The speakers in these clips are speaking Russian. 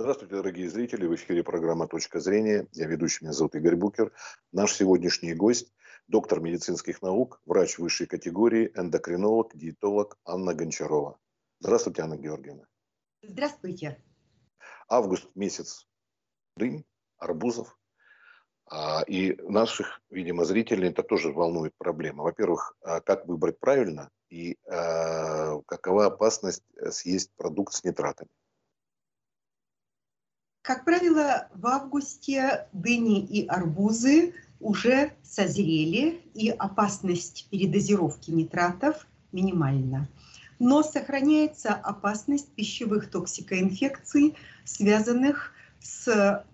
Здравствуйте, дорогие зрители. В эфире программа «Точка зрения». Я ведущий, меня зовут Игорь Букер. Наш сегодняшний гость – доктор медицинских наук, врач высшей категории, эндокринолог, диетолог Анна Гончарова. Здравствуйте, Анна Георгиевна. Здравствуйте. Август месяц дынь, арбузов. А, и наших, видимо, зрителей это тоже волнует проблема. Во-первых, а, как выбрать правильно и а, какова опасность съесть продукт с нитратами? Как правило, в августе дыни и арбузы уже созрели, и опасность передозировки нитратов минимальна. Но сохраняется опасность пищевых токсикоинфекций, связанных с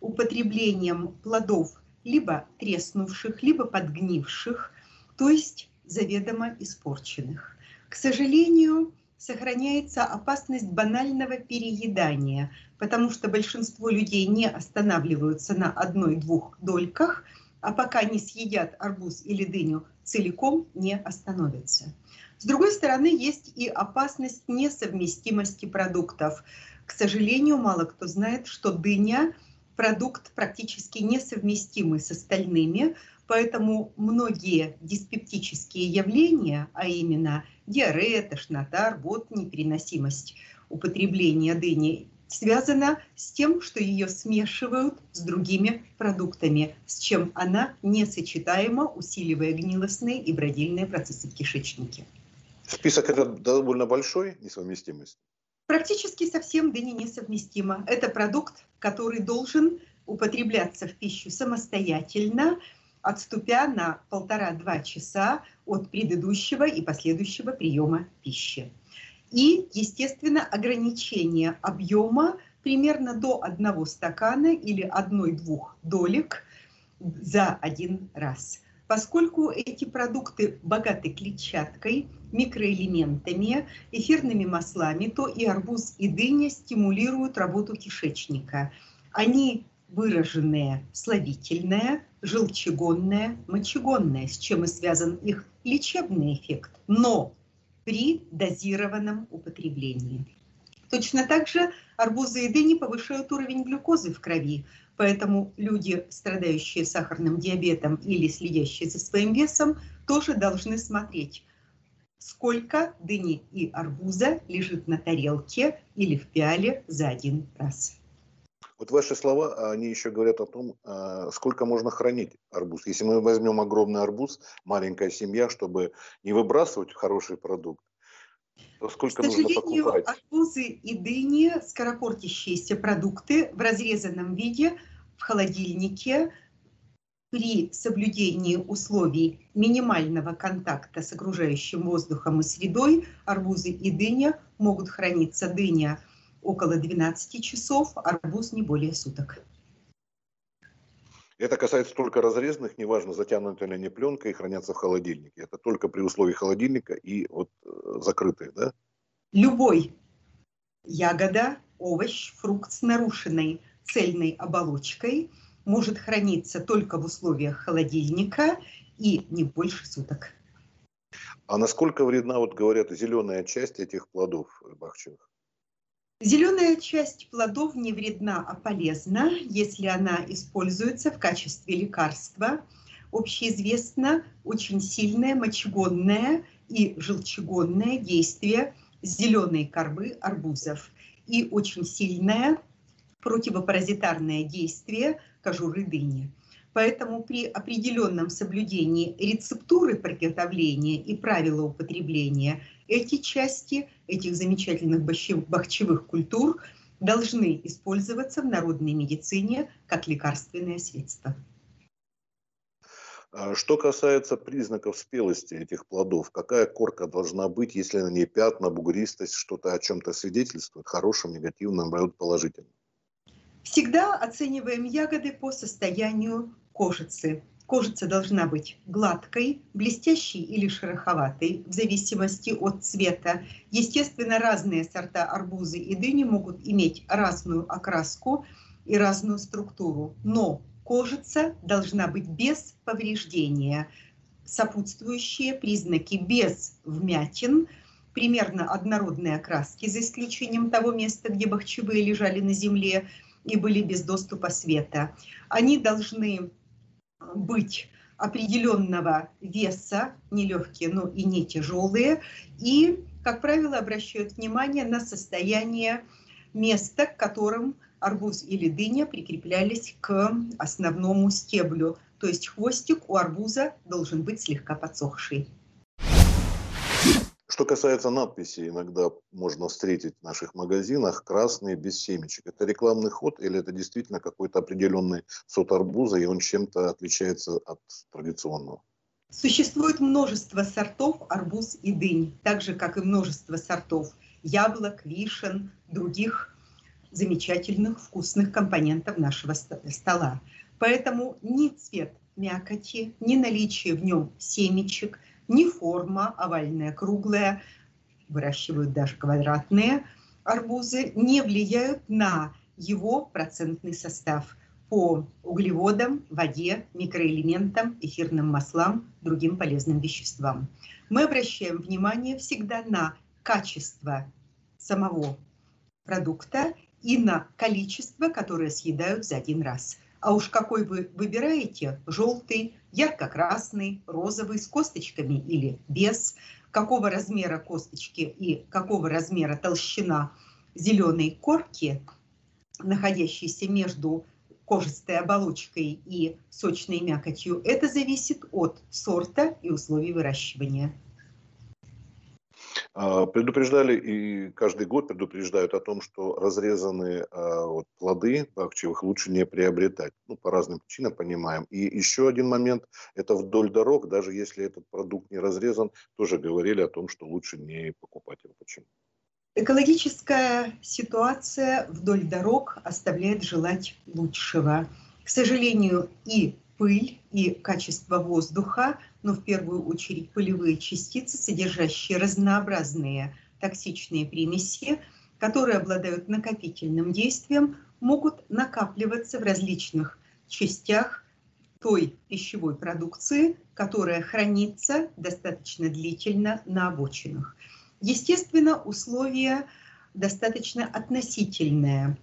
употреблением плодов либо треснувших, либо подгнивших, то есть заведомо испорченных. К сожалению, сохраняется опасность банального переедания, потому что большинство людей не останавливаются на одной-двух дольках, а пока не съедят арбуз или дыню целиком, не остановятся. С другой стороны, есть и опасность несовместимости продуктов. К сожалению, мало кто знает, что дыня – продукт практически несовместимый с остальными, поэтому многие диспептические явления, а именно диарея, тошнота, рвота, непереносимость употребления дыни связана с тем, что ее смешивают с другими продуктами, с чем она несочетаема, усиливая гнилостные и бродильные процессы в кишечнике. Список этот довольно большой, несовместимость? Практически совсем дыня несовместима. Это продукт, который должен употребляться в пищу самостоятельно, отступя на полтора-два часа от предыдущего и последующего приема пищи. И, естественно, ограничение объема примерно до одного стакана или одной-двух долек за один раз. Поскольку эти продукты богаты клетчаткой, микроэлементами, эфирными маслами, то и арбуз, и дыня стимулируют работу кишечника. Они выраженные слабительное, желчегонное, мочегонное, с чем и связан их лечебный эффект, но при дозированном употреблении. Точно так же арбузы и дыни повышают уровень глюкозы в крови, поэтому люди, страдающие сахарным диабетом или следящие за своим весом, тоже должны смотреть, сколько дыни и арбуза лежит на тарелке или в пиале за один раз. Вот ваши слова, они еще говорят о том, а, сколько можно хранить арбуз. Если мы возьмем огромный арбуз, маленькая семья, чтобы не выбрасывать хороший продукт, то сколько К нужно покупать? арбузы и дыни, скоропортящиеся продукты в разрезанном виде в холодильнике при соблюдении условий минимального контакта с окружающим воздухом и средой арбузы и дыня могут храниться дыня около 12 часов, арбуз не более суток. Это касается только разрезанных, неважно, затянуты ли они пленкой и хранятся в холодильнике. Это только при условии холодильника и вот э, закрытые, да? Любой ягода, овощ, фрукт с нарушенной цельной оболочкой может храниться только в условиях холодильника и не больше суток. А насколько вредна, вот говорят, зеленая часть этих плодов бахчевых? Зеленая часть плодов не вредна, а полезна, если она используется в качестве лекарства. Общеизвестно очень сильное мочегонное и желчегонное действие зеленой корбы арбузов и очень сильное противопаразитарное действие кожуры дыни. Поэтому при определенном соблюдении рецептуры приготовления и правила употребления эти части этих замечательных бахчевых культур должны использоваться в народной медицине как лекарственное средство. А что касается признаков спелости этих плодов, какая корка должна быть, если на ней пятна, бугристость, что-то о чем-то свидетельствует, хорошем, негативном, наоборот, положительном? Всегда оцениваем ягоды по состоянию кожицы. Кожица должна быть гладкой, блестящей или шероховатой, в зависимости от цвета. Естественно, разные сорта арбузы и дыни могут иметь разную окраску и разную структуру, но кожица должна быть без повреждения. Сопутствующие признаки без вмятин, примерно однородные окраски, за исключением того места, где бахчевые лежали на земле и были без доступа света. Они должны быть определенного веса, не легкие, но и не тяжелые, и, как правило, обращают внимание на состояние места, к которым арбуз или дыня прикреплялись к основному стеблю. То есть хвостик у арбуза должен быть слегка подсохший. Что касается надписей, иногда можно встретить в наших магазинах красные без семечек. Это рекламный ход или это действительно какой-то определенный сорт арбуза, и он чем-то отличается от традиционного? Существует множество сортов арбуз и дынь, так же, как и множество сортов яблок, вишен, других замечательных вкусных компонентов нашего стола. Поэтому ни цвет мякоти, ни наличие в нем семечек – ни форма овальная, круглая, выращивают даже квадратные арбузы, не влияют на его процентный состав по углеводам, воде, микроэлементам, эфирным маслам, другим полезным веществам. Мы обращаем внимание всегда на качество самого продукта и на количество, которое съедают за один раз – а уж какой вы выбираете, желтый, ярко-красный, розовый, с косточками или без, какого размера косточки и какого размера толщина зеленой корки, находящейся между кожистой оболочкой и сочной мякотью, это зависит от сорта и условий выращивания. А, предупреждали и каждый год предупреждают о том, что разрезанные а, вот, плоды пахчевых лучше не приобретать. Ну, по разным причинам понимаем. И еще один момент, это вдоль дорог, даже если этот продукт не разрезан, тоже говорили о том, что лучше не покупать его. Почему? Экологическая ситуация вдоль дорог оставляет желать лучшего. К сожалению, и пыль и качество воздуха, но в первую очередь пылевые частицы, содержащие разнообразные токсичные примеси, которые обладают накопительным действием, могут накапливаться в различных частях той пищевой продукции, которая хранится достаточно длительно на обочинах. Естественно, условия достаточно относительные.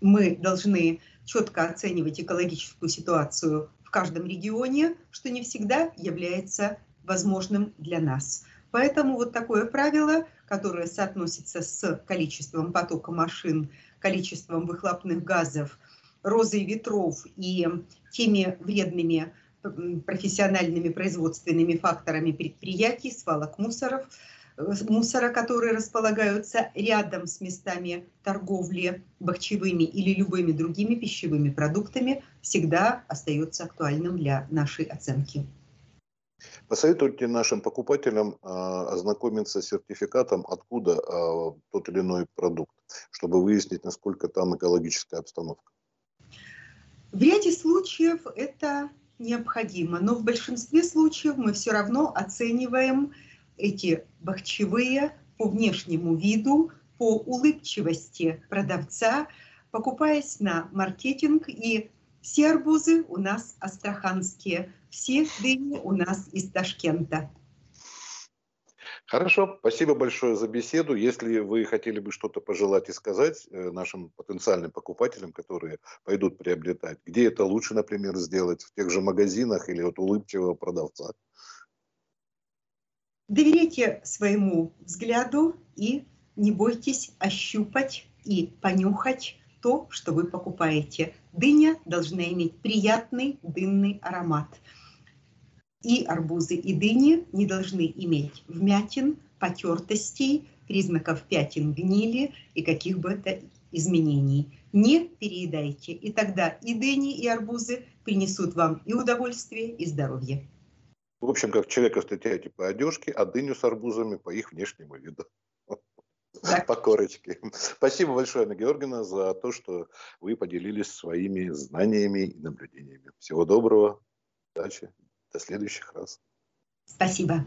Мы должны четко оценивать экологическую ситуацию в каждом регионе, что не всегда является возможным для нас. Поэтому вот такое правило, которое соотносится с количеством потока машин, количеством выхлопных газов, розой ветров и теми вредными профессиональными производственными факторами предприятий, свалок мусоров – мусора, которые располагаются рядом с местами торговли бахчевыми или любыми другими пищевыми продуктами, всегда остается актуальным для нашей оценки. Посоветуйте нашим покупателям э, ознакомиться с сертификатом, откуда э, тот или иной продукт, чтобы выяснить, насколько там экологическая обстановка. В ряде случаев это необходимо, но в большинстве случаев мы все равно оцениваем эти бахчевые по внешнему виду, по улыбчивости продавца, покупаясь на маркетинг. И все арбузы у нас астраханские, все дыни у нас из Ташкента. Хорошо, спасибо большое за беседу. Если вы хотели бы что-то пожелать и сказать э, нашим потенциальным покупателям, которые пойдут приобретать, где это лучше, например, сделать, в тех же магазинах или от улыбчивого продавца? Доверяйте своему взгляду и не бойтесь ощупать и понюхать то, что вы покупаете. Дыня должна иметь приятный дынный аромат. И арбузы, и дыни не должны иметь вмятин, потертостей, признаков пятен гнили и каких бы это изменений. Не переедайте, и тогда и дыни, и арбузы принесут вам и удовольствие, и здоровье. В общем, как человека встречаете по одежке, а дыню с арбузами по их внешнему виду. По корочке. Спасибо большое, Анна Георгиевна, за то, что вы поделились своими знаниями и наблюдениями. Всего доброго, удачи, до следующих раз. Спасибо.